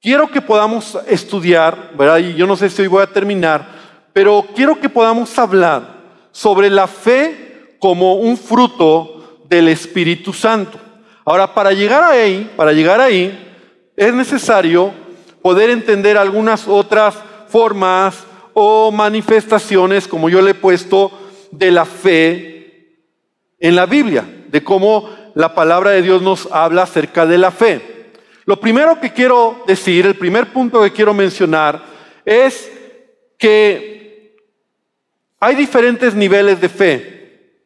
quiero que podamos estudiar, ¿verdad? Y yo no sé si hoy voy a terminar, pero quiero que podamos hablar sobre la fe como un fruto del Espíritu Santo. Ahora, para llegar ahí, para llegar ahí, es necesario poder entender algunas otras formas o manifestaciones, como yo le he puesto, de la fe en la Biblia, de cómo la palabra de Dios nos habla acerca de la fe. Lo primero que quiero decir, el primer punto que quiero mencionar, es que hay diferentes niveles de fe.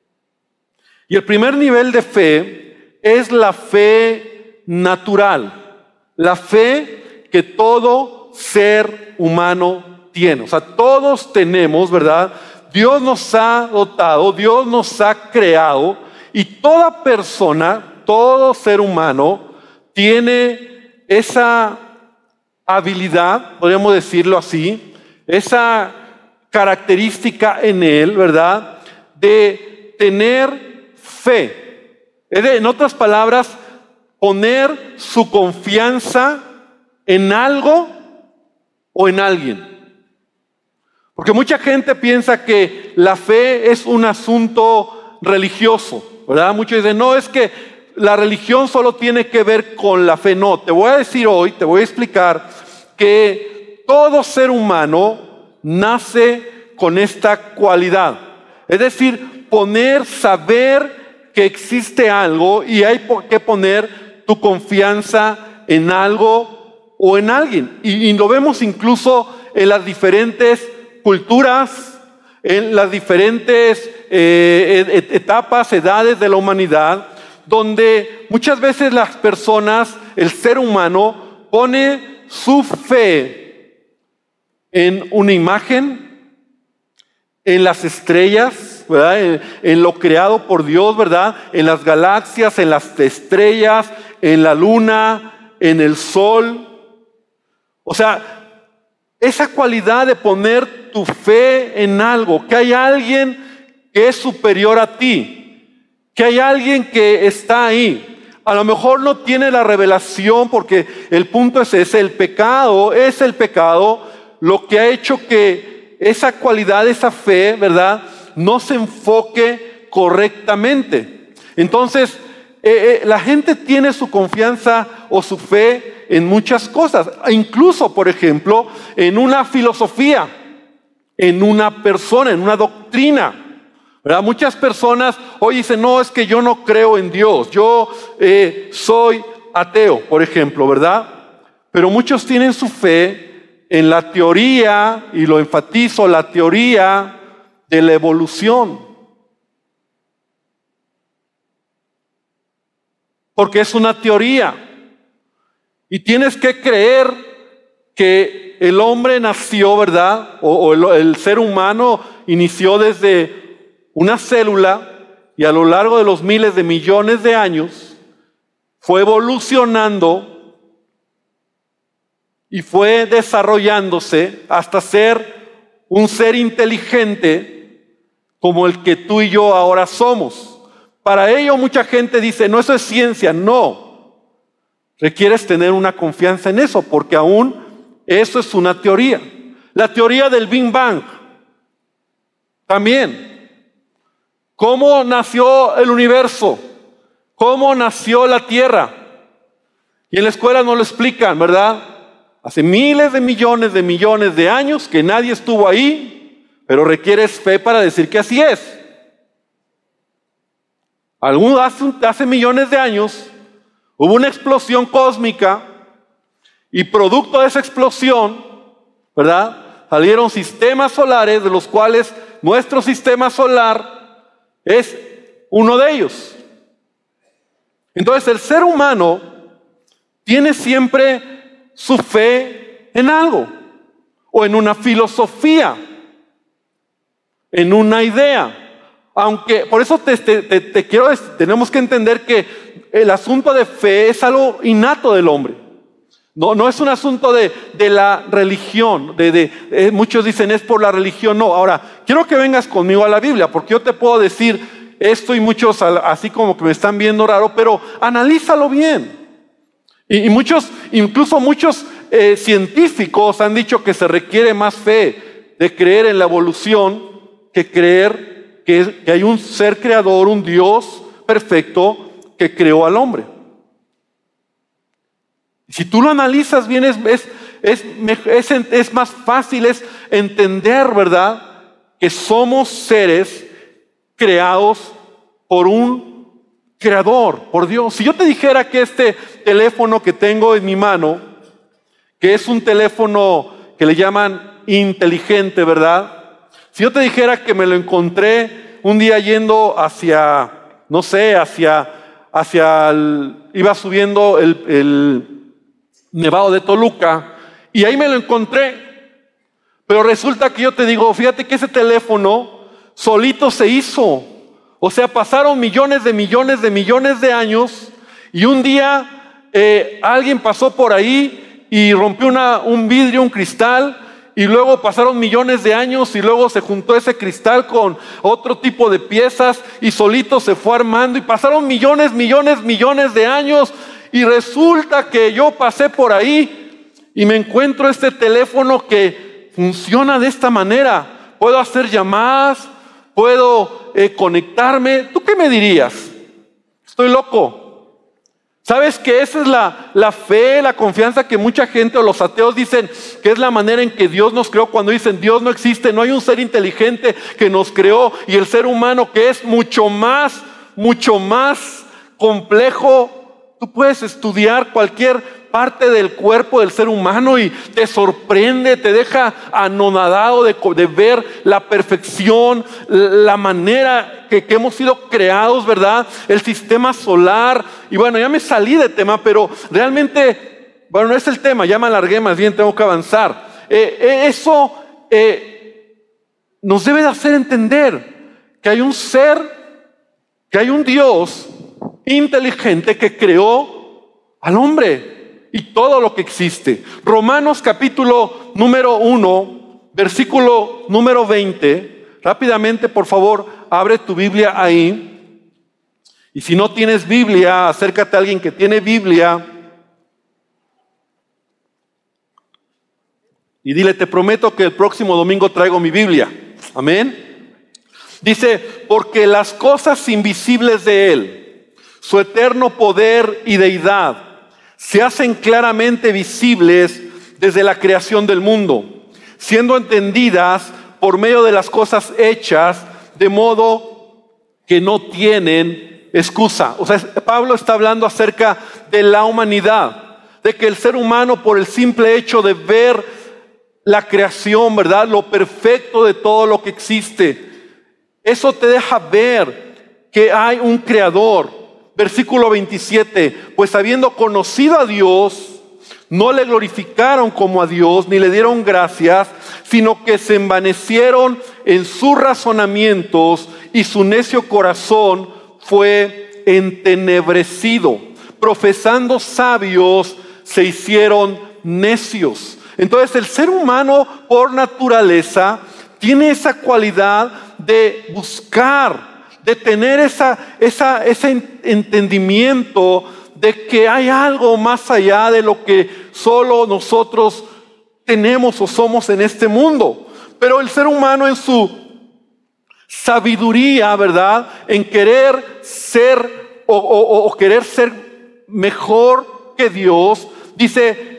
Y el primer nivel de fe es la fe natural, la fe que todo ser humano tiene. O sea, todos tenemos, ¿verdad? Dios nos ha dotado, Dios nos ha creado y toda persona, todo ser humano, tiene esa habilidad, podríamos decirlo así, esa característica en él, ¿verdad? De tener fe. En otras palabras, poner su confianza en algo o en alguien. Porque mucha gente piensa que la fe es un asunto religioso. ¿verdad? Muchos dicen, no, es que la religión solo tiene que ver con la fe. No, te voy a decir hoy, te voy a explicar que todo ser humano nace con esta cualidad. Es decir, poner, saber que existe algo y hay que poner tu confianza en algo o en alguien. Y, lo vemos incluso en las diferentes culturas, en las diferentes eh, etapas, edades de la humanidad, donde muchas veces las personas, el ser humano, pone su fe en una imagen, en las estrellas, En, en, lo creado por Dios, ¿verdad? En las galaxias, en las estrellas, en la luna, en el sol. O sea, esa cualidad de poner tu fe en algo, que hay alguien que es superior a ti, que hay alguien que está ahí. A lo mejor no tiene la revelación porque el punto es ese, el pecado es el pecado, lo que ha hecho que esa cualidad, esa fe, ¿verdad? No se enfoque correctamente. Entonces, eh, eh, la gente tiene su confianza o su fe en muchas cosas, incluso, por ejemplo, en una filosofía, en una persona, en una doctrina. ¿Verdad? Muchas personas hoy dicen, no, es que yo no creo en Dios, yo eh, soy ateo, por ejemplo, ¿verdad? Pero muchos tienen su fe en la teoría, y lo enfatizo, la teoría de la evolución. porque es una teoría. Y tienes que creer que el hombre nació, ¿verdad? O, el, ser humano inició desde una célula y a lo largo de los miles de millones de años fue evolucionando y fue desarrollándose hasta ser un ser inteligente como el que tú y yo ahora somos. Para ello mucha gente dice, no, eso es ciencia, no. Requieres tener una confianza en eso, porque aún eso es una teoría. La teoría del Big Bang, también. ¿Cómo nació el universo? ¿Cómo nació la Tierra? Y en la escuela no lo explican, ¿verdad? Hace miles de millones de millones de años que nadie estuvo ahí, pero requieres fe para decir que así es. Algún, hace, millones de años hubo una explosión cósmica y producto de esa explosión, ¿verdad? Salieron sistemas solares de los cuales nuestro sistema solar es uno de ellos. Entonces el ser humano tiene siempre su fe en algo o en una filosofía, en una idea. Aunque, por eso te, quiero, tenemos que entender que el asunto de fe es algo innato del hombre. No, no es un asunto de, la religión. De, eh, muchos dicen es por la religión. No, ahora, quiero que vengas conmigo a la Biblia, porque yo te puedo decir esto y muchos así como que me están viendo raro, pero analízalo bien. Y, muchos, incluso muchos eh, científicos han dicho que se requiere más fe de creer en la evolución que creer que hay un ser creador, un Dios perfecto que creó al hombre. Si tú lo analizas bien, es, es, es, es, más fácil es entender, ¿verdad? Que somos seres creados por un creador, por Dios. Si yo te dijera que este teléfono que tengo en mi mano, que es un teléfono que le llaman inteligente, ¿verdad? Si yo te dijera que me lo encontré un día yendo hacia, no sé, hacia, hacia, el, iba subiendo el, el Nevado de Toluca, y ahí me lo encontré. Pero resulta que yo te digo, fíjate que ese teléfono solito se hizo. O sea, pasaron millones de millones de millones de años y un día eh, alguien pasó por ahí y rompió un vidrio, un cristal, y luego pasaron millones de años y luego se juntó ese cristal con otro tipo de piezas y solito se fue armando y pasaron millones, millones, millones de años y resulta que yo pasé por ahí y me encuentro este teléfono que funciona de esta manera. Puedo hacer llamadas, puedo eh, conectarme. ¿Tú qué me dirías? Estoy loco. ¿Sabes que esa es la, la, fe, la confianza que mucha gente o los ateos dicen que es la manera en que Dios nos creó cuando dicen Dios no existe, no hay un ser inteligente que nos creó y el ser humano que es mucho más, mucho más complejo Tú puedes estudiar cualquier parte del cuerpo del ser humano y te sorprende, te deja anonadado de, ver la perfección, la manera que, que, hemos sido creados, ¿verdad? El sistema solar. Y bueno, ya me salí de tema, pero realmente, bueno, no es el tema, ya me alargué, más bien tengo que avanzar. Eh, eh, eso eh, nos debe de hacer entender que hay un ser, que hay un Dios inteligente que creó al hombre y todo lo que existe. Romanos capítulo número 1, versículo número 20. Rápidamente, por favor, abre tu Biblia ahí. Y si no tienes Biblia, acércate a alguien que tiene Biblia. Y dile, te prometo que el próximo domingo traigo mi Biblia. Amén. Dice, porque las cosas invisibles de Él su eterno poder y deidad se hacen claramente visibles desde la creación del mundo, siendo entendidas por medio de las cosas hechas, de modo que no tienen excusa. O sea, Pablo está hablando acerca de la humanidad, de que el ser humano por el simple hecho de ver la creación, ¿verdad? Lo perfecto de todo lo que existe, eso te deja ver que hay un creador, Versículo 27, pues habiendo conocido a Dios, no le glorificaron como a Dios, ni le dieron gracias, sino que se envanecieron en sus razonamientos y su necio corazón fue entenebrecido. Profesando sabios, se hicieron necios. Entonces el ser humano por naturaleza tiene esa cualidad de buscar de tener esa, esa, ese entendimiento de que hay algo más allá de lo que solo nosotros tenemos o somos en este mundo. Pero el ser humano en su sabiduría, ¿verdad? En querer ser o, o querer ser mejor que Dios, dice,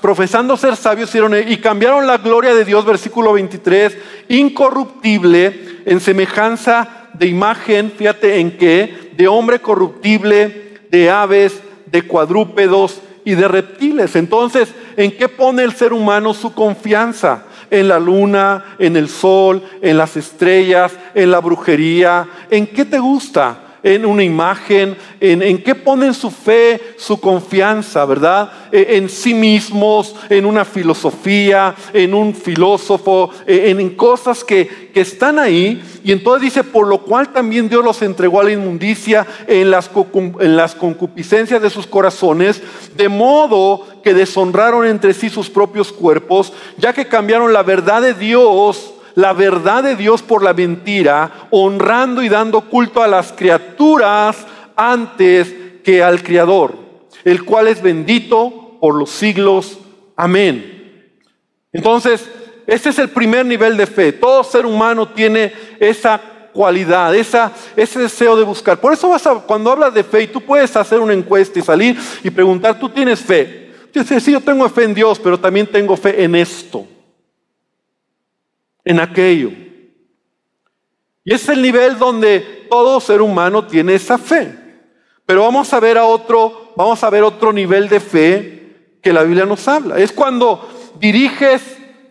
profesando ser sabios, y cambiaron la gloria de Dios, versículo 23, incorruptible, en semejanza de imagen, fíjate en qué, de hombre corruptible, de aves, de cuadrúpedos y de reptiles. Entonces, ¿en qué pone el ser humano su confianza? En la luna, en el sol, en las estrellas, en la brujería. ¿En qué te gusta? En una imagen, en, en qué ponen su fe, su confianza, ¿verdad? E, en, sí mismos, en una filosofía, en un filósofo, e, en, cosas que, que, están ahí. Y entonces dice, por lo cual también Dios los entregó a la inmundicia en las, en las concupiscencias de sus corazones, de modo que deshonraron entre sí sus propios cuerpos, ya que cambiaron la verdad de Dios la verdad de Dios por la mentira, honrando y dando culto a las criaturas antes que al Creador, el cual es bendito por los siglos. Amén. Entonces, este es el primer nivel de fe. Todo ser humano tiene esa cualidad, esa, ese deseo de buscar. Por eso vas a, cuando hablas de fe, y tú puedes hacer una encuesta y salir y preguntar, ¿tú tienes fe? Dices, sí, yo tengo fe en Dios, pero también tengo fe en esto, en aquello. Y es el nivel donde todo ser humano tiene esa fe. Pero vamos a ver a otro, vamos a ver otro nivel de fe que la Biblia nos habla. Es cuando diriges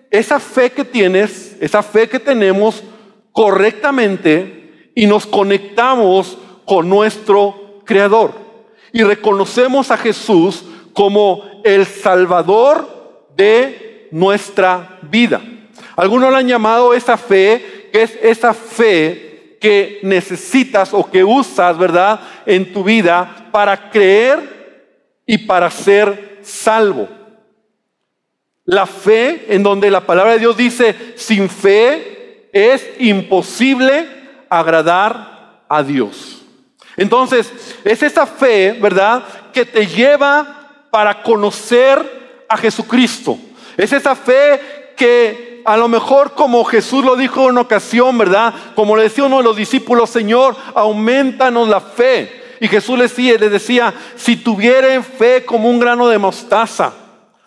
esa fe que tienes, esa fe que tenemos correctamente y nos conectamos con nuestro Creador. Y reconocemos a Jesús como el Salvador de nuestra vida. Algunos lo han llamado esa fe, que es esa fe que necesitas o que usas, ¿verdad?, en tu vida para creer y para ser salvo. La fe en donde la palabra de Dios dice, sin fe es imposible agradar a Dios. Entonces, es esa fe, ¿verdad?, que te lleva para conocer a Jesucristo. Es esa fe que a lo mejor como Jesús lo dijo en una ocasión, ¿verdad? Como le decía uno de los discípulos, Señor, aumentanos la fe. Y Jesús le decía, decía si tuvieren fe como un grano de mostaza,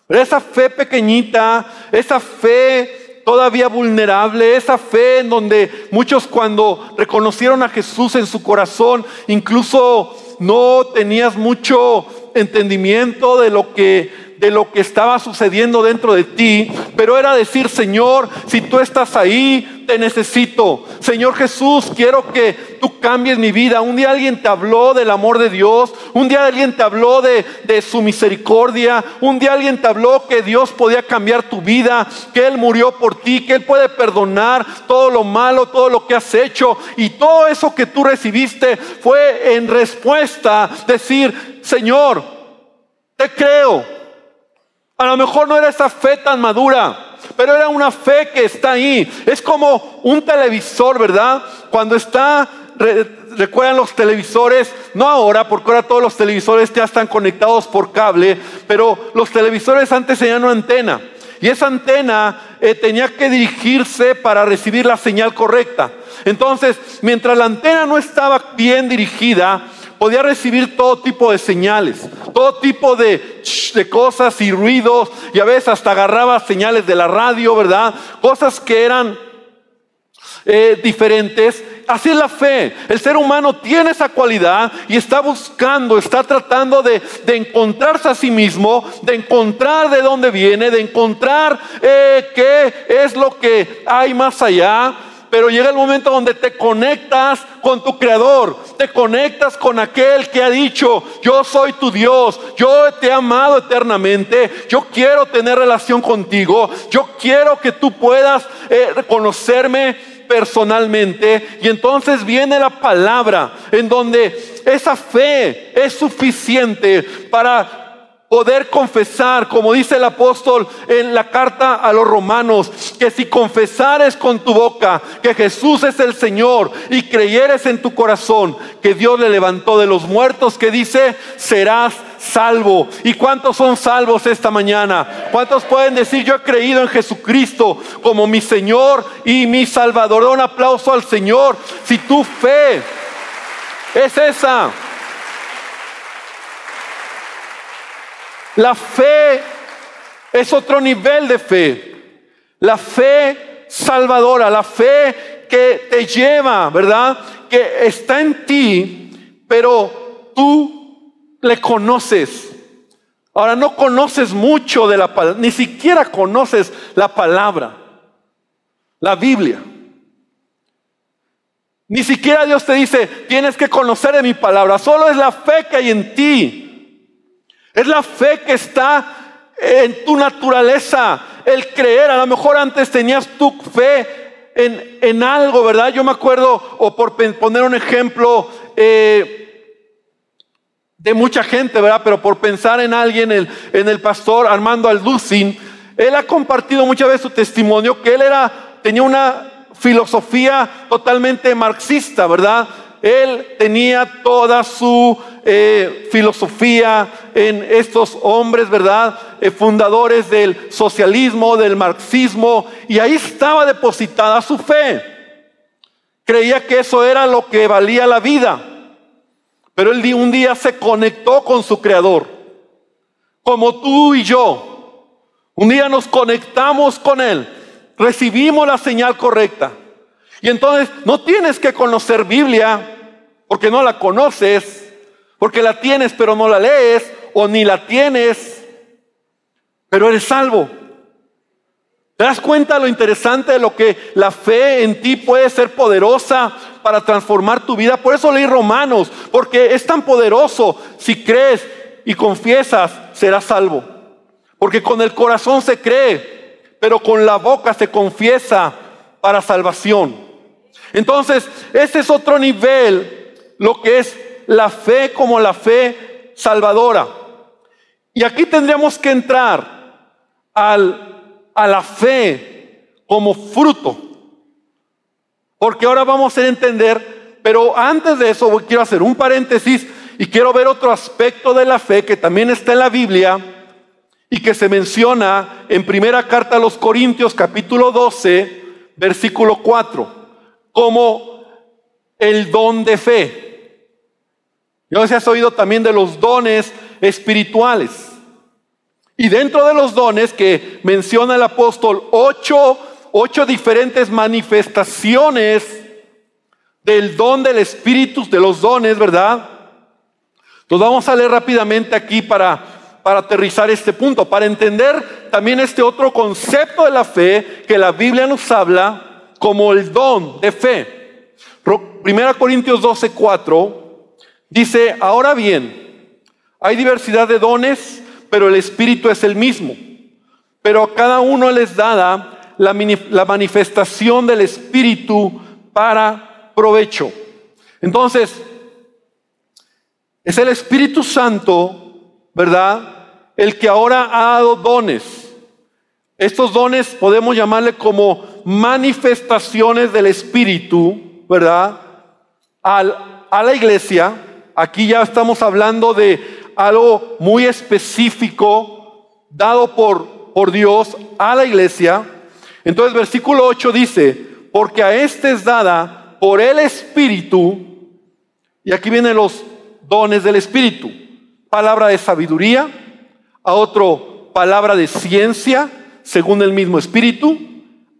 esa fe pequeñita, esa fe todavía vulnerable, esa fe en donde muchos cuando reconocieron a Jesús en su corazón, incluso no tenías mucho entendimiento de lo que de lo que estaba sucediendo dentro de ti, pero era decir, Señor, si tú estás ahí, te necesito. Señor Jesús, quiero que tú cambies mi vida. Un día alguien te habló del amor de Dios, un día alguien te habló de, de su misericordia, un día alguien te habló que Dios podía cambiar tu vida, que Él murió por ti, que Él puede perdonar todo lo malo, todo lo que has hecho. Y todo eso que tú recibiste fue en respuesta decir, Señor, te creo a lo mejor no era esa fe tan madura, pero era una fe que está ahí. Es como un televisor, ¿verdad? Cuando está, recuerdan los televisores, no ahora, porque ahora todos los televisores ya están conectados por cable, pero los televisores antes tenían una antena. Y esa antena eh, tenía que dirigirse para recibir la señal correcta. Entonces, mientras la antena no estaba bien dirigida, podía recibir todo tipo de señales, todo tipo de, de, cosas y ruidos, y a veces hasta agarraba señales de la radio, ¿verdad? Cosas que eran eh, diferentes. Así es la fe. El ser humano tiene esa cualidad y está buscando, está tratando de, encontrarse a sí mismo, de encontrar de dónde viene, de encontrar eh, qué es lo que hay más allá pero llega el momento donde te conectas con tu creador, te conectas con aquel que ha dicho, yo soy tu Dios, yo te he amado eternamente, yo quiero tener relación contigo, yo quiero que tú puedas eh, reconocerme personalmente. Y entonces viene la palabra en donde esa fe es suficiente para poder confesar, como dice el apóstol en la carta a los romanos, que si confesares con tu boca que Jesús es el Señor y creyeres en tu corazón que Dios le levantó de los muertos, que dice, serás salvo. ¿Y cuántos son salvos esta mañana? ¿Cuántos pueden decir, yo he creído en Jesucristo como mi Señor y mi Salvador? Un aplauso al Señor. Si tu fe es esa, La fe es otro nivel de fe. La fe salvadora, la fe que te lleva, ¿verdad? Que está en ti, pero tú le conoces. Ahora no conoces mucho de la palabra, ni siquiera conoces la palabra, la Biblia. Ni siquiera Dios te dice, tienes que conocer de mi palabra, solo es la fe que hay en ti. Es la fe que está en tu naturaleza, el creer. A lo mejor antes tenías tu fe en, algo, ¿verdad? Yo me acuerdo, o por poner un ejemplo eh, de mucha gente, ¿verdad? Pero por pensar en alguien, en, en el pastor Armando Alducin, él ha compartido muchas veces su testimonio que él era, tenía una filosofía totalmente marxista, ¿verdad? Él tenía toda su eh, filosofía en estos hombres, ¿verdad? Eh, fundadores del socialismo, del marxismo, y ahí estaba depositada su fe. Creía que eso era lo que valía la vida. Pero él un día se conectó con su creador, como tú y yo. Un día nos conectamos con él, recibimos la señal correcta. Y entonces no tienes que conocer Biblia porque no la conoces, porque la tienes pero no la lees, o ni la tienes, pero eres salvo. ¿Te das cuenta lo interesante de lo que la fe en ti puede ser poderosa para transformar tu vida? Por eso leí Romanos, porque es tan poderoso. Si crees y confiesas, serás salvo. Porque con el corazón se cree, pero con la boca se confiesa para salvación. Entonces, ese es otro nivel, lo que es la fe como la fe salvadora. Y aquí tendríamos que entrar al a la fe como fruto. Porque ahora vamos a entender, pero antes de eso quiero hacer un paréntesis y quiero ver otro aspecto de la fe que también está en la Biblia y que se menciona en primera carta a los Corintios capítulo 12, versículo 4, como el don de fe. Yo sé has oído también de los dones espirituales. Y dentro de los dones que menciona el apóstol, ocho, ocho diferentes manifestaciones del don del Espíritu, de los dones, ¿verdad? Entonces vamos a leer rápidamente aquí para, para aterrizar este punto, para entender también este otro concepto de la fe que la Biblia nos habla como el don de fe. Primera Corintios 12, 4 dice, ahora bien, hay diversidad de dones pero el Espíritu es el mismo. Pero a cada uno les dada la, la manifestación del Espíritu para provecho. Entonces, es el Espíritu Santo, ¿verdad? El que ahora ha dado dones. Estos dones podemos llamarle como manifestaciones del Espíritu, ¿verdad? Al, a la iglesia. Aquí ya estamos hablando de algo muy específico dado por, por Dios a la iglesia. Entonces versículo 8 dice, porque a este es dada por el Espíritu, y aquí vienen los dones del Espíritu, palabra de sabiduría, a otro palabra de ciencia, según el mismo Espíritu,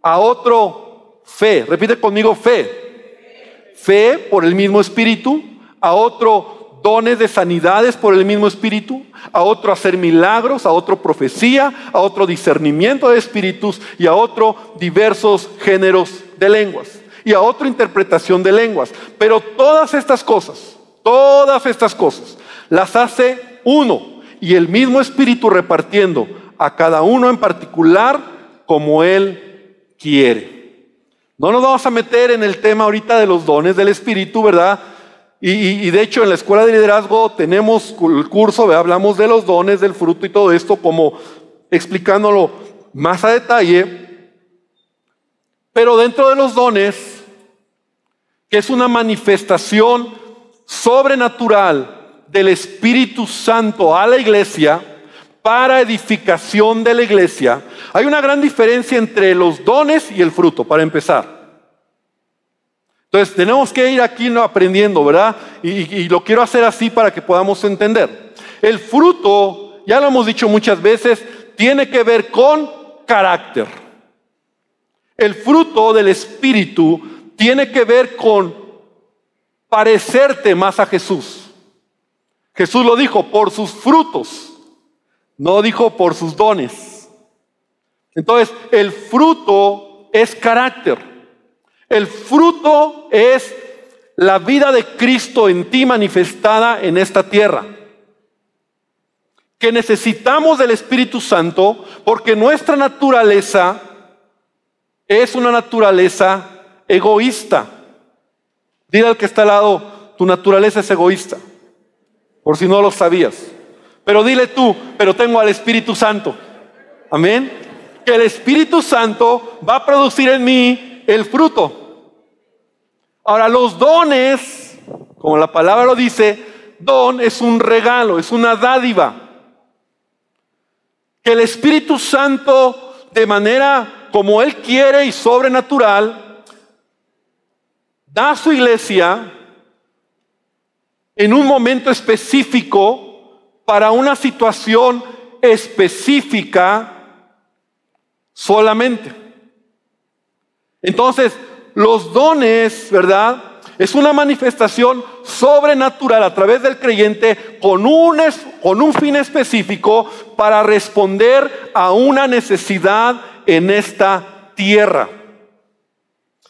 a otro fe, repite conmigo fe, fe por el mismo Espíritu, a otro dones de sanidades por el mismo espíritu, a otro hacer milagros, a otro profecía, a otro discernimiento de espíritus y a otro diversos géneros de lenguas y a otro interpretación de lenguas. Pero todas estas cosas, todas estas cosas, las hace uno y el mismo espíritu repartiendo a cada uno en particular como él quiere. No nos vamos a meter en el tema ahorita de los dones del espíritu, ¿verdad? Y, de hecho en la escuela de liderazgo tenemos el curso, hablamos de los dones, del fruto y todo esto, como explicándolo más a detalle. Pero dentro de los dones, que es una manifestación sobrenatural del Espíritu Santo a la iglesia, para edificación de la iglesia, hay una gran diferencia entre los dones y el fruto, para empezar. Entonces tenemos que ir aquí aprendiendo, ¿verdad? Y, lo quiero hacer así para que podamos entender. El fruto, ya lo hemos dicho muchas veces, tiene que ver con carácter. El fruto del Espíritu tiene que ver con parecerte más a Jesús. Jesús lo dijo, por sus frutos, no dijo por sus dones. Entonces, el fruto es carácter. El fruto es la vida de Cristo en ti manifestada en esta tierra. Que necesitamos del Espíritu Santo porque nuestra naturaleza es una naturaleza egoísta. Dile al que está al lado, tu naturaleza es egoísta, por si no lo sabías. Pero dile tú, pero tengo al Espíritu Santo. Amén. Que el Espíritu Santo va a producir en mí el fruto. Ahora, los dones, como la palabra lo dice, don es un regalo, es una dádiva. Que el Espíritu Santo, de manera como Él quiere y sobrenatural, da a su iglesia en un momento específico para una situación específica solamente. Entonces, los dones, ¿verdad? Es una manifestación sobrenatural a través del creyente con un, con un fin específico para responder a una necesidad en esta tierra.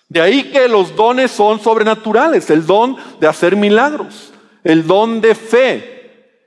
De ahí que los dones son sobrenaturales, el don de hacer milagros, el don de fe,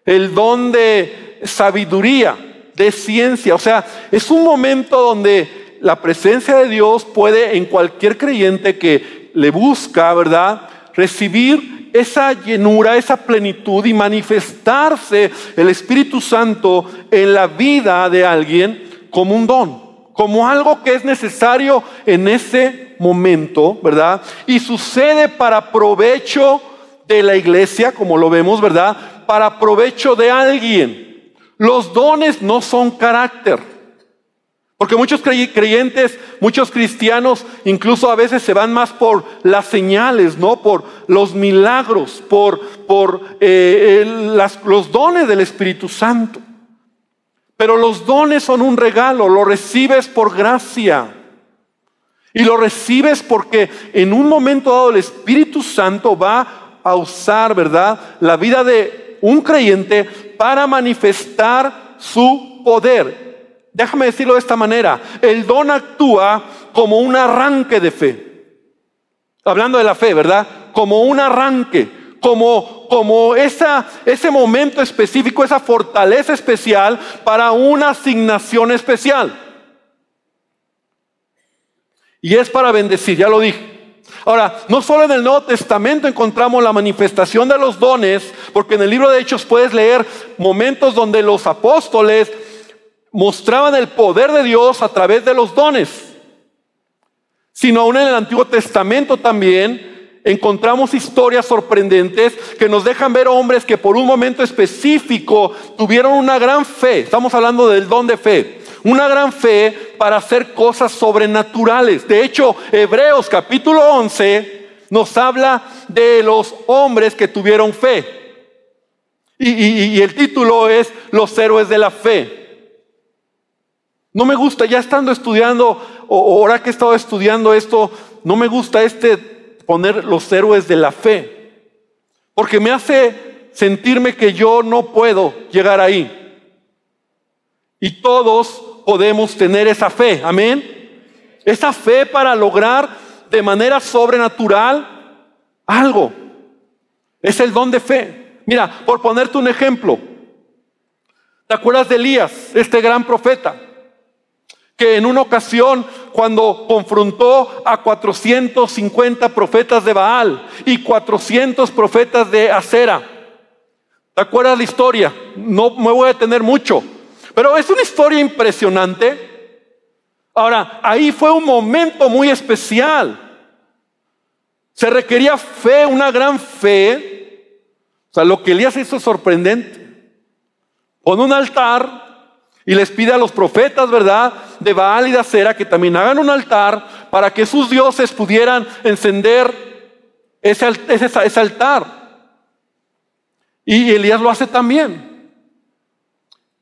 el don de sabiduría, de ciencia. O sea, es un momento donde la presencia de Dios puede en cualquier creyente que le busca, ¿verdad? Recibir esa llenura, esa plenitud y manifestarse el Espíritu Santo en la vida de alguien como un don, como algo que es necesario en ese momento, ¿verdad? Y sucede para provecho de la iglesia, como lo vemos, ¿verdad? Para provecho de alguien. Los dones no son carácter. Porque muchos creyentes, muchos cristianos, incluso a veces se van más por las señales, ¿no? Por los milagros, por, por eh, los dones del Espíritu Santo. Pero los dones son un regalo, lo recibes por gracia. Y lo recibes porque en un momento dado el Espíritu Santo va a usar, ¿verdad? La vida de un creyente para manifestar su poder. Déjame decirlo de esta manera. El don actúa como un arranque de fe. Hablando de la fe, ¿verdad? Como un arranque, como, como esa, ese momento específico, esa fortaleza especial para una asignación especial. Y es para bendecir, ya lo dije. Ahora, no solo en el Nuevo Testamento encontramos la manifestación de los dones, porque en el libro de Hechos puedes leer momentos donde los apóstoles mostraban el poder de Dios a través de los dones, sino aún en el Antiguo Testamento también encontramos historias sorprendentes que nos dejan ver hombres que por un momento específico tuvieron una gran fe. Estamos hablando del don de fe una gran fe para hacer cosas sobrenaturales. De hecho, Hebreos capítulo 11 nos habla de los hombres que tuvieron fe. Y, el título es Los héroes de la fe. No me gusta, ya estando estudiando, o ahora que he estado estudiando esto, no me gusta este poner los héroes de la fe. Porque me hace sentirme que yo no puedo llegar ahí. Y todos podemos tener esa fe. Amén. Esa fe para lograr de manera sobrenatural algo. Es el don de fe. Mira, por ponerte un ejemplo. ¿Te acuerdas de Elías, este gran profeta? Que en una ocasión, cuando confrontó a 450 profetas de Baal y 400 profetas de Acera, ¿te acuerdas la historia? No me voy a detener mucho. Pero es una historia impresionante. Ahora, ahí fue un momento muy especial. Se requería fe, una gran fe. O sea, lo que Elías hizo sorprendente. Pone un altar y les pide a los profetas, ¿verdad? De Baal y de Acera que también hagan un altar para que sus dioses pudieran encender ese, ese altar. Y Elías lo hace también.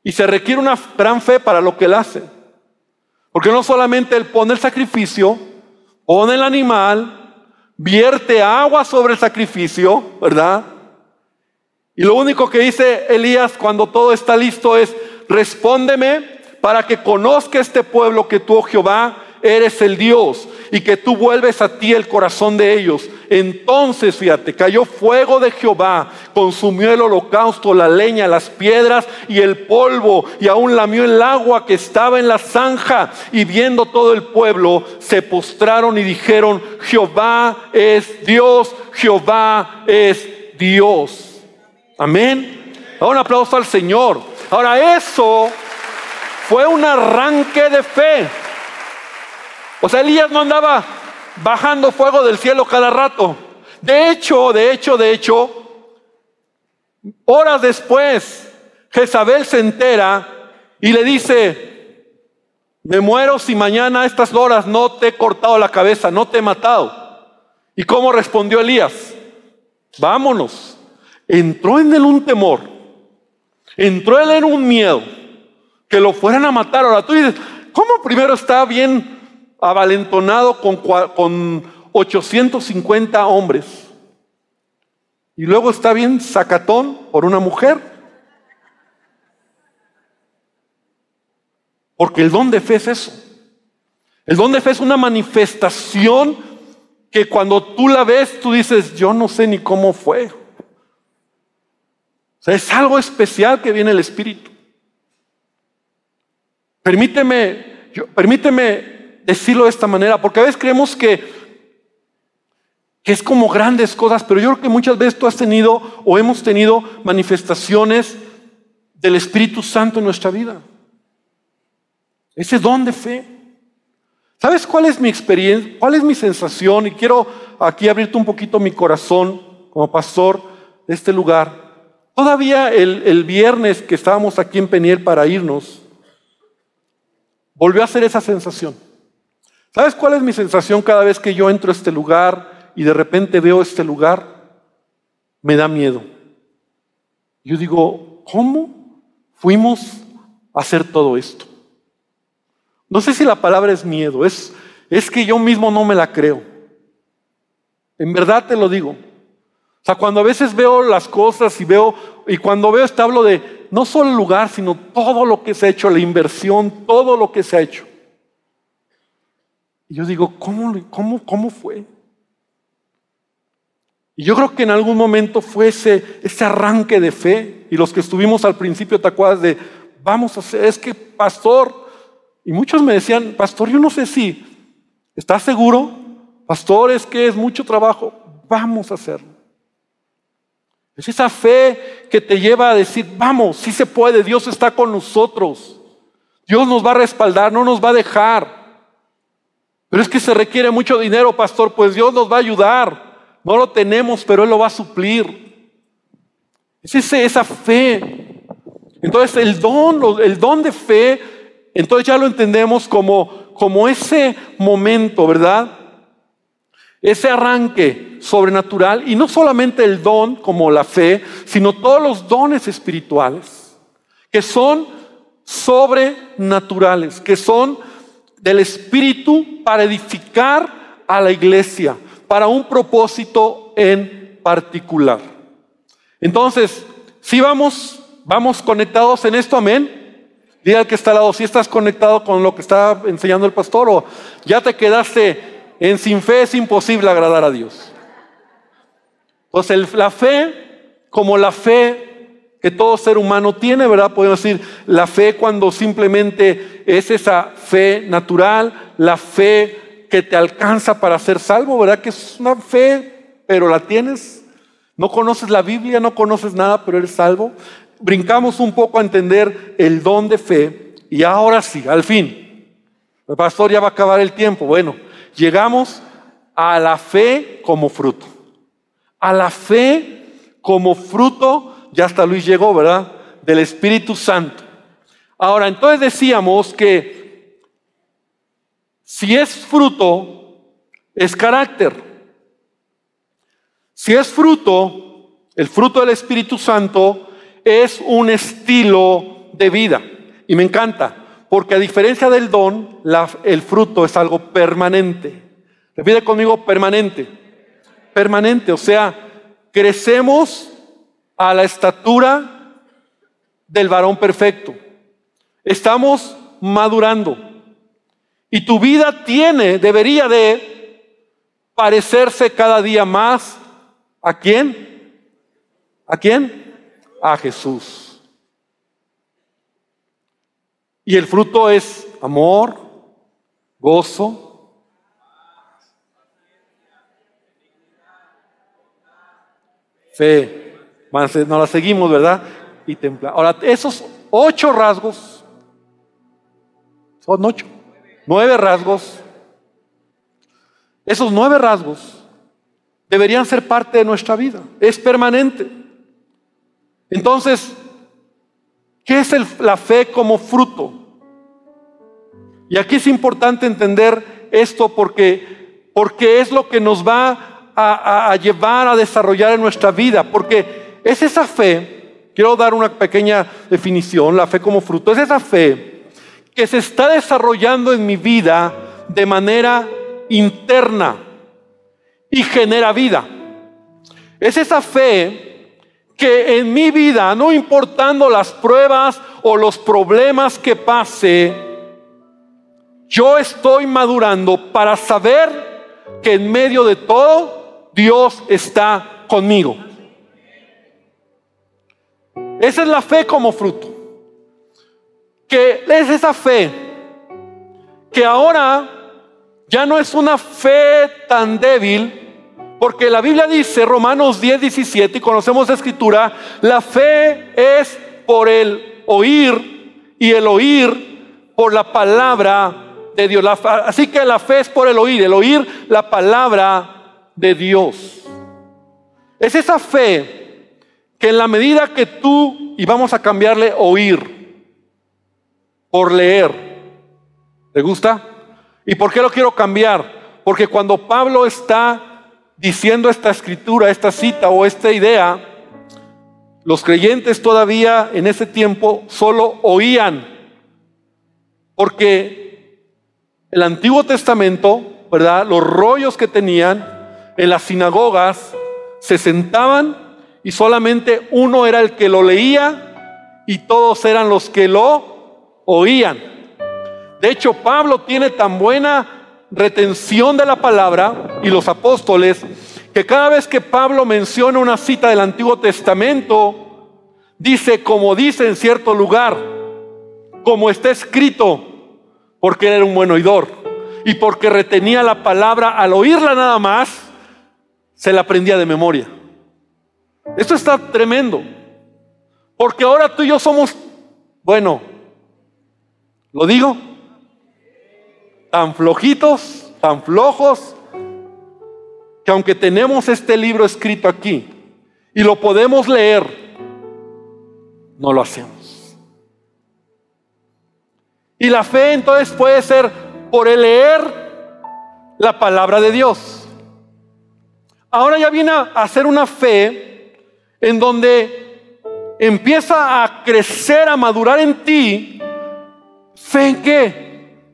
Y se requiere una gran fe para lo que él hace. Porque no solamente él pone el sacrificio, pone el animal, vierte agua sobre el sacrificio, ¿verdad? Y lo único que dice Elías cuando todo está listo es, respóndeme para que conozca este pueblo que tú, oh Jehová, eres el Dios y que tú vuelves a ti el corazón de ellos. Entonces, fíjate, cayó fuego de Jehová, consumió el holocausto, la leña, las piedras y el polvo, y aún lamió el agua que estaba en la zanja. Y viendo todo el pueblo, se postraron y dijeron, Jehová es Dios, Jehová es Dios. Amén. un aplauso al Señor. Ahora eso fue un arranque de fe. O sea, Elías no andaba bajando fuego del cielo cada rato. De hecho, de hecho, de hecho, Horas después, Jezabel se entera y le dice, me muero si mañana a estas horas no te he cortado la cabeza, no te he matado. ¿Y cómo respondió Elías? Vámonos. Entró en él un temor, entró en él un miedo, que lo fueran a matar. Ahora tú dices, ¿cómo primero está bien avalentonado con, con 850 hombres? Y luego está bien sacatón por una mujer. Porque el don de fe es eso. El don de fe es una manifestación que cuando tú la ves, tú dices, yo no sé ni cómo fue. O sea, es algo especial que viene el Espíritu. Permíteme, permíteme decirlo de esta manera, porque a veces creemos que, que es como grandes cosas, pero yo creo que muchas veces tú has tenido o hemos tenido manifestaciones del Espíritu Santo en nuestra vida. Ese don de fe. ¿Sabes cuál es mi experiencia? ¿Cuál es mi sensación? Y quiero aquí abrirte un poquito mi corazón como pastor de este lugar. Todavía el, viernes que estábamos aquí en Peniel para irnos, volvió a ser esa sensación. ¿Sabes cuál es mi sensación cada vez que yo entro a este lugar y de repente veo este lugar? Me da miedo. Yo digo, ¿cómo fuimos a hacer todo esto? No sé si la palabra es miedo, es, es que yo mismo no me la creo. En verdad te lo digo. O sea, cuando a veces veo las cosas y veo, y cuando veo este hablo de no solo el lugar, sino todo lo que se ha hecho, la inversión, todo lo que se ha hecho. Yo digo, ¿cómo, cómo, cómo fue? Y yo creo que en algún momento fue ese, ese arranque de fe. Y los que estuvimos al principio, ¿te de, vamos a hacer, es que pastor, y muchos me decían, pastor, yo no sé si, ¿estás seguro? Pastor, es que es mucho trabajo. Vamos a hacerlo. Es esa fe que te lleva a decir, vamos, sí se puede, Dios está con nosotros. Dios nos va a respaldar, no nos va a dejar. Pero es que se requiere mucho dinero, pastor, pues Dios nos va a ayudar. No lo tenemos, pero Él lo va a suplir. Es esa fe. Entonces el don, el don de fe entonces ya lo entendemos como, como ese momento, ¿verdad? Ese arranque sobrenatural y no solamente el don como la fe, sino todos los dones espirituales que son sobrenaturales, que son del Espíritu para edificar a la iglesia, para un propósito en particular. Entonces, si vamos, vamos conectados en esto, amén. Dile al que está al lado, si estás conectado con lo que está enseñando el pastor o ya te quedaste en sin fe, es imposible agradar a Dios. Entonces la fe, como la fe que todo ser humano tiene, ¿verdad? Podemos decir, la fe cuando simplemente es esa fe natural, la fe que te alcanza para ser salvo, ¿verdad? Que es una fe, pero la tienes. No conoces la Biblia, no conoces nada, pero eres salvo brincamos un poco a entender el don de fe y ahora sí, al fin, el pastor ya va a acabar el tiempo. Bueno, llegamos a la fe como fruto. A la fe como fruto, ya hasta Luis llegó, ¿verdad? Del Espíritu Santo. Ahora, entonces decíamos que si es fruto, es carácter. Si es fruto, el fruto del Espíritu Santo es un estilo de vida. Y me encanta, porque a diferencia del don, el fruto es algo permanente. Repite conmigo, permanente. Permanente, o sea, crecemos a la estatura del varón perfecto. Estamos madurando. Y tu vida tiene, debería de parecerse cada día más a quién? ¿A quién? a Jesús. Y el fruto es amor, gozo, fe. No la seguimos, ¿verdad? Y templa. Ahora, esos ocho rasgos, son ocho, nueve rasgos, esos nueve rasgos deberían ser parte de nuestra vida. Es permanente. Entonces, ¿qué es la fe como fruto? Y aquí es importante entender esto porque, porque es lo que nos va a, a llevar a desarrollar en nuestra vida, porque es esa fe, quiero dar una pequeña definición, la fe como fruto, es esa fe que se está desarrollando en mi vida de manera interna y genera vida. Es esa fe que en mi vida, no importando las pruebas o los problemas que pase, yo estoy madurando para saber que en medio de todo Dios está conmigo. Esa es la fe como fruto. Que es esa fe que ahora ya no es una fe tan débil, porque la Biblia dice, Romanos 10, 17, y conocemos la escritura, la fe es por el oír y el oír por la palabra de Dios. así que la fe es por el oír, el oír la palabra de Dios. Es esa fe que en la medida que tú, y vamos a cambiarle oír por leer, ¿te gusta? ¿Y por qué lo quiero cambiar? Porque cuando Pablo está diciendo esta escritura, esta cita o esta idea, los creyentes todavía en ese tiempo solo oían, porque el Antiguo Testamento, ¿verdad? Los rollos que tenían en las sinagogas, se sentaban y solamente uno era el que lo leía y todos eran los que lo oían. De hecho, Pablo tiene tan buena retención de la palabra y los apóstoles que cada vez que Pablo menciona una cita del Antiguo Testamento, dice como dice en cierto lugar, como está escrito, porque era un buen oidor y porque retenía la palabra al oírla nada más, se la aprendía de memoria. Esto está tremendo, porque ahora tú y yo somos, bueno, lo digo, tan flojitos, tan flojos, que aunque tenemos este libro escrito aquí y lo podemos leer, no lo hacemos. Y la fe entonces puede ser por el leer la palabra de Dios. Ahora ya viene a ser una fe en donde empieza a crecer, a madurar en ti. ¿Fe en qué?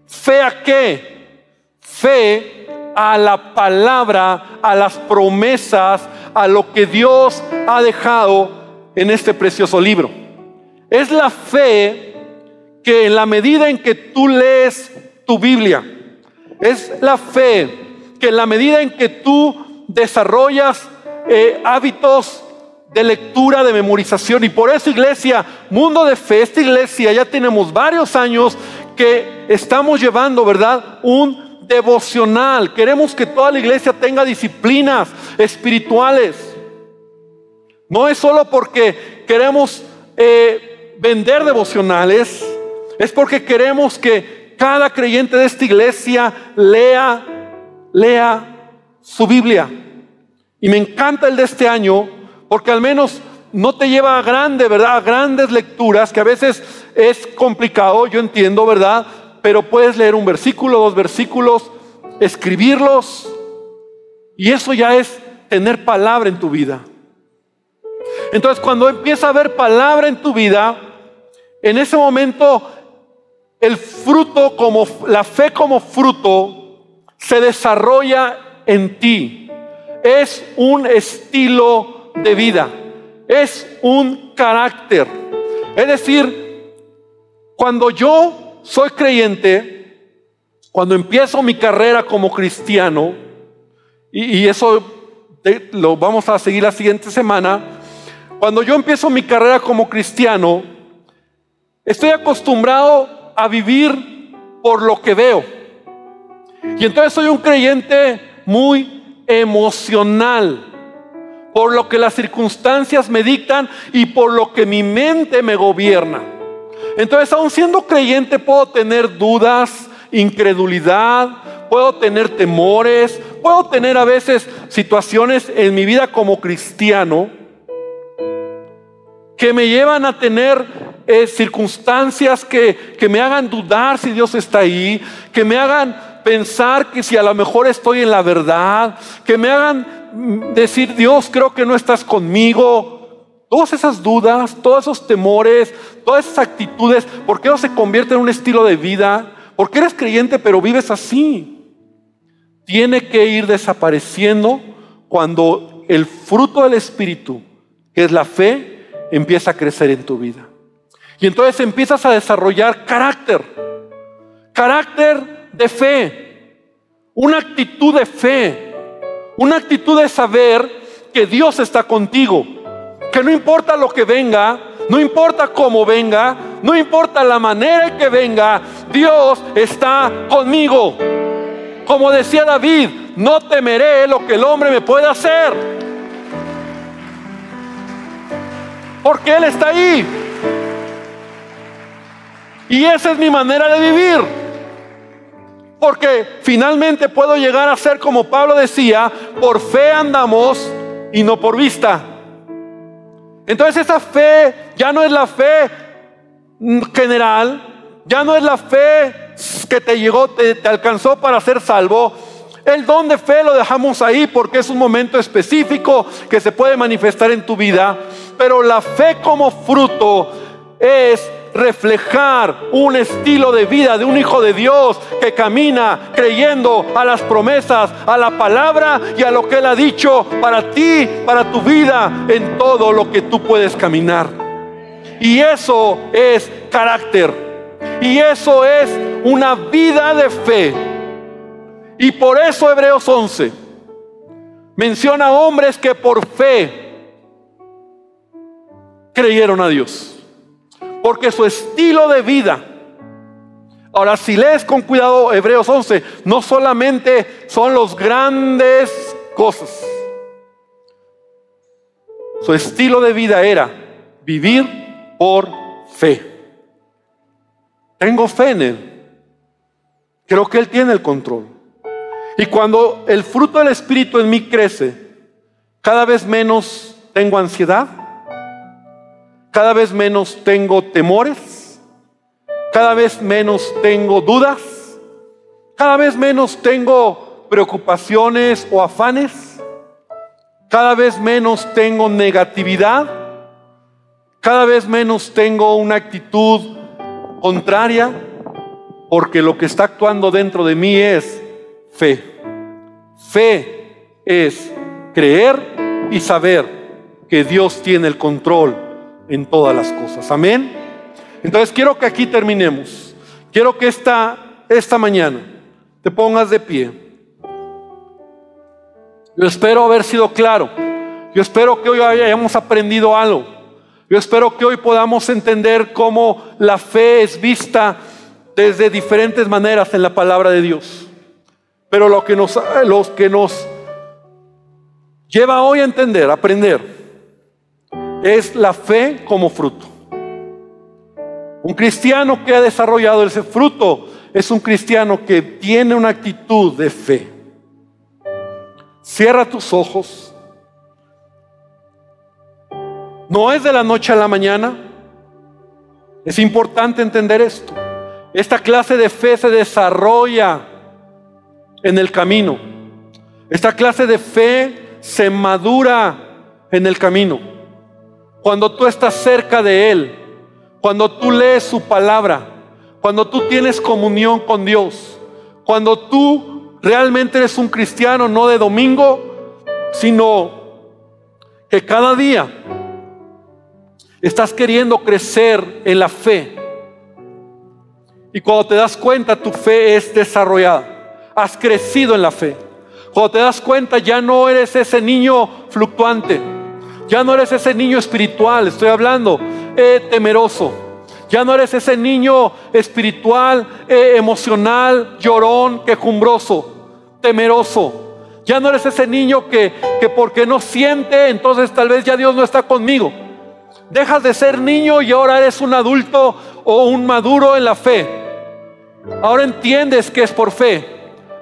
¿Fe a qué? Fe a la palabra, a las promesas, a lo que Dios ha dejado en este precioso libro. Es la fe que en la medida en que tú lees tu Biblia, es la fe que en la medida en que tú desarrollas eh, hábitos de lectura, de memorización, y por eso iglesia, mundo de fe, esta iglesia ya tenemos varios años que estamos llevando, ¿verdad? Un devocional. Queremos que toda la iglesia tenga disciplinas espirituales. No es solo porque queremos eh, vender devocionales, es porque queremos que cada creyente de esta iglesia lea, lea su Biblia. Y me encanta el de este año porque al menos no te lleva a grandes, ¿verdad? A grandes lecturas que a veces es complicado, yo entiendo, ¿verdad? Pero puedes leer un versículo, dos versículos, escribirlos y eso ya es tener palabra en tu vida. Entonces, cuando empieza a haber palabra en tu vida, en ese momento el fruto como la fe como fruto se desarrolla en ti. Es un estilo de vida, es un carácter. Es decir, cuando yo soy creyente, cuando empiezo mi carrera como cristiano, y, eso lo vamos a seguir la siguiente semana, cuando yo empiezo mi carrera como cristiano, estoy acostumbrado a vivir por lo que veo. Y entonces soy un creyente muy emocional, por lo que las circunstancias me dictan y por lo que mi mente me gobierna. Entonces, aun siendo creyente, puedo tener dudas, incredulidad, puedo tener temores, puedo tener a veces situaciones en mi vida como cristiano que me llevan a tener eh, circunstancias que, que me hagan dudar si Dios está ahí, que me hagan pensar que si a lo mejor estoy en la verdad, que me hagan decir, Dios, creo que no estás conmigo. Todas esas dudas, todos esos temores, todas esas actitudes, ¿por qué no se convierte en un estilo de vida? ¿Por qué eres creyente pero vives así? Tiene que ir desapareciendo cuando el fruto del Espíritu, que es la fe, empieza a crecer en tu vida. Y entonces empiezas a desarrollar carácter, carácter de fe, una actitud de fe, una actitud de saber que Dios está contigo, que no importa lo que venga, no importa cómo venga, no importa la manera en que venga, Dios está conmigo. Como decía David, no temeré lo que el hombre me pueda hacer. Porque Él está ahí. Y esa es mi manera de vivir. Porque finalmente puedo llegar a ser como Pablo decía, por fe andamos y no por vista. Entonces esa fe ya no es la fe general, ya no es la fe que te llegó, te, alcanzó para ser salvo. El don de fe lo dejamos ahí porque es un momento específico que se puede manifestar en tu vida. Pero la fe como fruto es reflejar un estilo de vida de un hijo de Dios que camina creyendo a las promesas, a la palabra y a lo que Él ha dicho para ti, para tu vida, en todo lo que tú puedes caminar. Y eso es carácter. Y eso es una vida de fe. Y por eso Hebreos 11 menciona hombres que por fe creyeron a Dios. Porque su estilo de vida, ahora si lees con cuidado Hebreos 11, no solamente son los grandes cosas. Su estilo de vida era vivir por fe. Tengo fe en Él. Creo que Él tiene el control. Y cuando el fruto del Espíritu en mí crece, cada vez menos tengo ansiedad, cada vez menos tengo temores, cada vez menos tengo dudas, cada vez menos tengo preocupaciones o afanes, cada vez menos tengo negatividad, cada vez menos tengo una actitud contraria, porque lo que está actuando dentro de mí es fe. Fe es creer y saber que Dios tiene el control en todas las cosas. Amén. Entonces quiero que aquí terminemos. Quiero que esta, esta mañana te pongas de pie. Yo espero haber sido claro. Yo espero que hoy hayamos aprendido algo. Yo espero que hoy podamos entender cómo la fe es vista desde diferentes maneras en la palabra de Dios. Pero lo que nos, que nos lleva hoy a entender, a aprender, es la fe como fruto. Un cristiano que ha desarrollado ese fruto es un cristiano que tiene una actitud de fe. Cierra tus ojos. No es de la noche a la mañana. Es importante entender esto. Esta clase de fe se desarrolla en el camino. Esta clase de fe se madura en el camino. Cuando tú estás cerca de Él, cuando tú lees su palabra, cuando tú tienes comunión con Dios, cuando tú realmente eres un cristiano no de domingo, sino que cada día Estás queriendo crecer en la fe. Y cuando te das cuenta, tu fe es desarrollada. Has crecido en la fe. Cuando te das cuenta, ya no eres ese niño fluctuante. Ya no eres ese niño espiritual, estoy hablando, eh, temeroso. Ya no eres ese niño espiritual, eh, emocional, llorón, quejumbroso, temeroso. Ya no eres ese niño que, que porque no siente, entonces tal vez ya Dios no está conmigo. Dejas de ser niño y ahora eres un adulto o un maduro en la fe. Ahora entiendes que es por fe.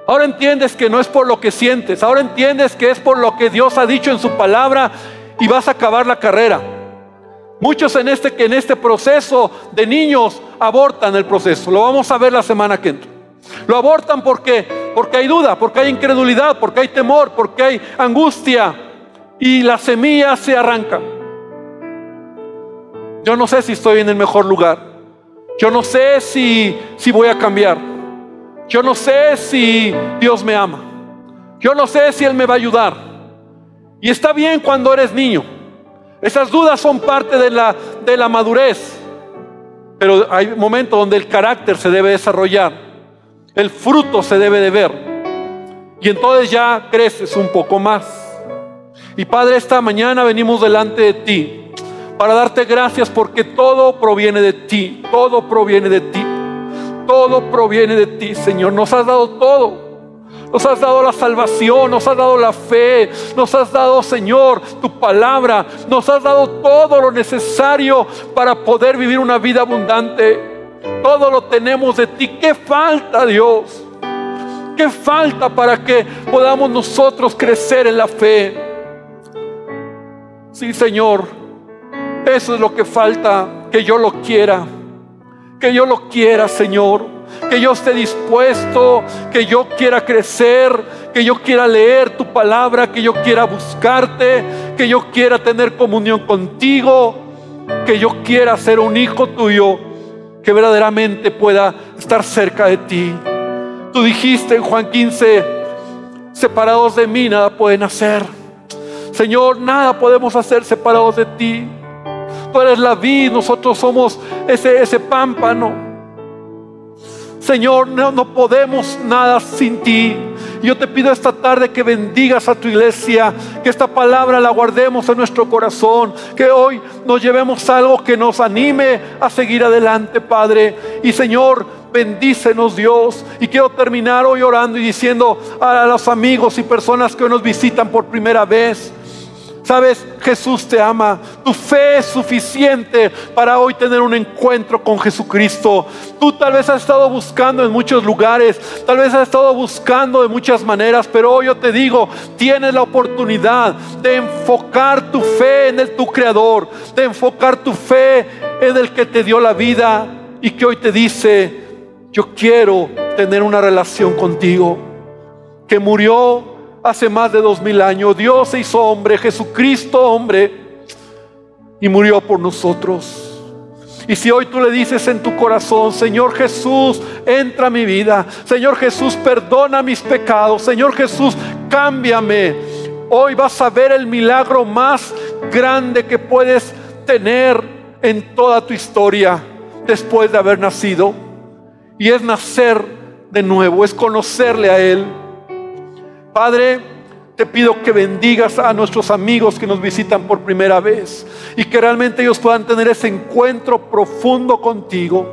Ahora entiendes que no es por lo que sientes. Ahora entiendes que es por lo que Dios ha dicho en su palabra y vas a acabar la carrera. Muchos en este, en este proceso de niños abortan el proceso. Lo vamos a ver la semana que entra. Lo abortan porque, porque hay duda, porque hay incredulidad, porque hay temor, porque hay angustia. Y la semilla se arranca. Yo no sé si estoy en el mejor lugar. Yo no sé si, si voy a cambiar. Yo no sé si Dios me ama. Yo no sé si Él me va a ayudar. Y está bien cuando eres niño. Esas dudas son parte de la, de la madurez. Pero hay momentos donde el carácter se debe desarrollar. El fruto se debe de ver. Y entonces ya creces un poco más. Y Padre, esta mañana venimos delante de ti para darte gracias porque todo proviene de ti, todo proviene de ti, todo proviene de ti, Señor. Nos has dado todo. Nos has dado la salvación, nos has dado la fe, nos has dado, Señor, tu palabra, nos has dado todo lo necesario para poder vivir una vida abundante. Todo lo tenemos de ti. ¿Qué falta, Dios? ¿Qué falta para que podamos nosotros crecer en la fe? Sí, Señor, eso es lo que falta, que yo lo quiera, que yo lo quiera, Señor, que yo esté dispuesto, que yo quiera crecer, que yo quiera leer tu palabra, que yo quiera buscarte, que yo quiera tener comunión contigo, que yo quiera ser un hijo tuyo, que verdaderamente pueda estar cerca de ti. Tú dijiste en Juan 15, separados de mí nada pueden hacer. Señor, nada podemos hacer separados de ti. Tú eres la vid, nosotros somos ese, ese pámpano. Señor, no, no podemos nada sin ti. Yo te pido esta tarde que bendigas a tu iglesia, que esta palabra la guardemos en nuestro corazón, que hoy nos llevemos algo que nos anime a seguir adelante, Padre. Y Señor, bendícenos Dios. Y quiero terminar hoy orando y diciendo a los amigos y personas que nos visitan por primera vez, Sabes, Jesús te ama. Tu fe es suficiente para hoy tener un encuentro con Jesucristo. Tú tal vez has estado buscando en muchos lugares, tal vez has estado buscando de muchas maneras, pero hoy yo te digo, tienes la oportunidad de enfocar tu fe en el tu creador, de enfocar tu fe en el que te dio la vida y que hoy te dice, yo quiero tener una relación contigo, que murió hace más de dos mil años. Dios se hizo hombre, Jesucristo hombre, y murió por nosotros. Y si hoy tú le dices en tu corazón, Señor Jesús, entra a mi vida. Señor Jesús, perdona mis pecados. Señor Jesús, cámbiame. Hoy vas a ver el milagro más grande que puedes tener en toda tu historia después de haber nacido. Y es nacer de nuevo, es conocerle a Él. Padre, te pido que bendigas a nuestros amigos que nos visitan por primera vez y que realmente ellos puedan tener ese encuentro profundo contigo.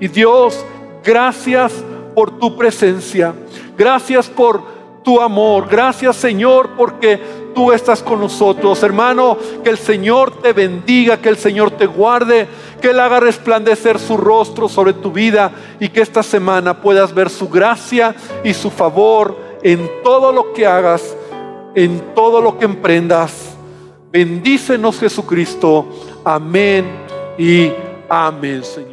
Y Dios, gracias por tu presencia. Gracias por tu amor. Gracias Señor porque tú estás con nosotros. Hermano, que el Señor te bendiga, que el Señor te guarde, que Él haga resplandecer su rostro sobre tu vida y que esta semana puedas ver su gracia y su favor en todo lo que hagas, en todo lo que emprendas. Bendícenos Jesucristo. Amén y amén, Señor.